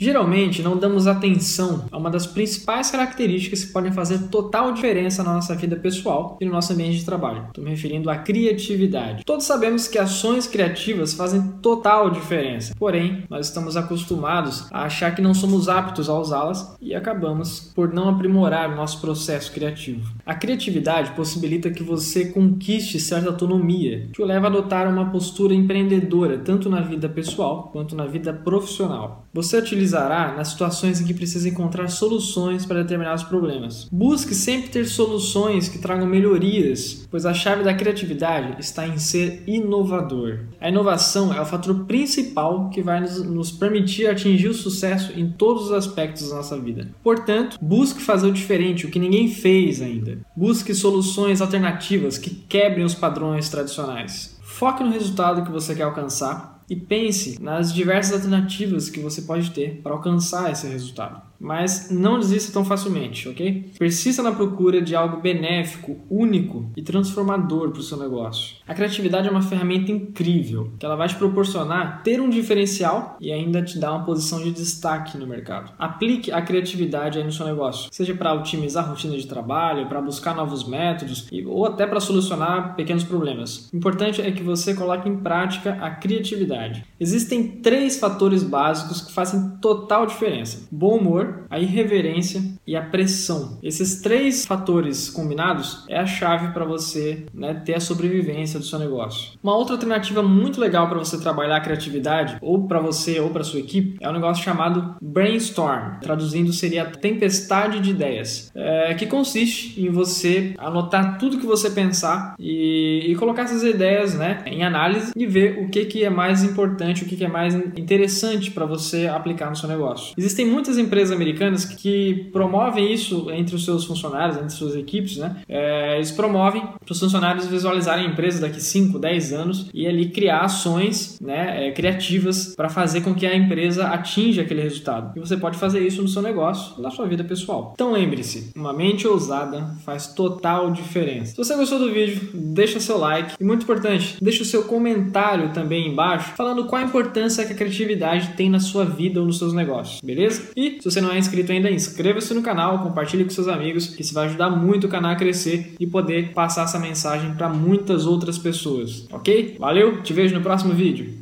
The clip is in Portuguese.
Geralmente não damos atenção a uma das principais características que podem fazer total diferença na nossa vida pessoal e no nosso ambiente de trabalho. Estou me referindo à criatividade. Todos sabemos que ações criativas fazem total diferença, porém, nós estamos acostumados a achar que não somos aptos a usá-las e acabamos por não aprimorar o nosso processo criativo. A criatividade possibilita que você conquiste certa autonomia, que o leva a adotar uma postura empreendedora tanto na vida pessoal quanto na vida profissional. Você utilizará nas situações em que precisa encontrar soluções para determinados problemas. Busque sempre ter soluções que tragam melhorias, pois a chave da criatividade está em ser inovador. A inovação é o fator principal que vai nos, permitir atingir o sucesso em todos os aspectos da nossa vida. Portanto, busque fazer o diferente, o que ninguém fez ainda. Busque soluções alternativas que quebrem os padrões tradicionais. Foque no resultado que você quer alcançar e pense nas diversas alternativas que você pode ter para alcançar esse resultado mas não desista tão facilmente, ok? Persista na procura de algo benéfico, único e transformador para o seu negócio. A criatividade é uma ferramenta incrível que ela vai te proporcionar ter um diferencial e ainda te dar uma posição de destaque no mercado. Aplique a criatividade aí no seu negócio, seja para otimizar a rotina de trabalho, para buscar novos métodos ou até para solucionar pequenos problemas. O importante é que você coloque em prática a criatividade. Existem três fatores básicos que fazem total diferença: bom humor a irreverência e a pressão. Esses três fatores combinados é a chave para você né, ter a sobrevivência do seu negócio. Uma outra alternativa muito legal para você trabalhar a criatividade, ou para você ou para sua equipe, é um negócio chamado brainstorm. Traduzindo seria tempestade de ideias, é, que consiste em você anotar tudo que você pensar e, e colocar essas ideias né, em análise e ver o que, que é mais importante, o que, é mais interessante para você aplicar no seu negócio. Existem muitas empresas americanas que promovem isso entre os seus funcionários, entre suas equipes, né? É, eles promovem para os funcionários visualizarem a empresa daqui 5, 10 anos e ali criar ações né, é, criativas para fazer com que a empresa atinja aquele resultado. E você pode fazer isso no seu negócio, na sua vida pessoal. Então lembre-se, uma mente ousada faz total diferença. Se você gostou do vídeo, deixa seu like e muito importante, deixa o seu comentário também embaixo falando qual a importância que a criatividade tem na sua vida ou nos seus negócios, beleza? E se você não é inscrito ainda, inscreva-se no canal, compartilhe com seus amigos, que isso vai ajudar muito o canal a crescer e poder passar essa mensagem para muitas outras pessoas, ok? Valeu, te vejo no próximo vídeo.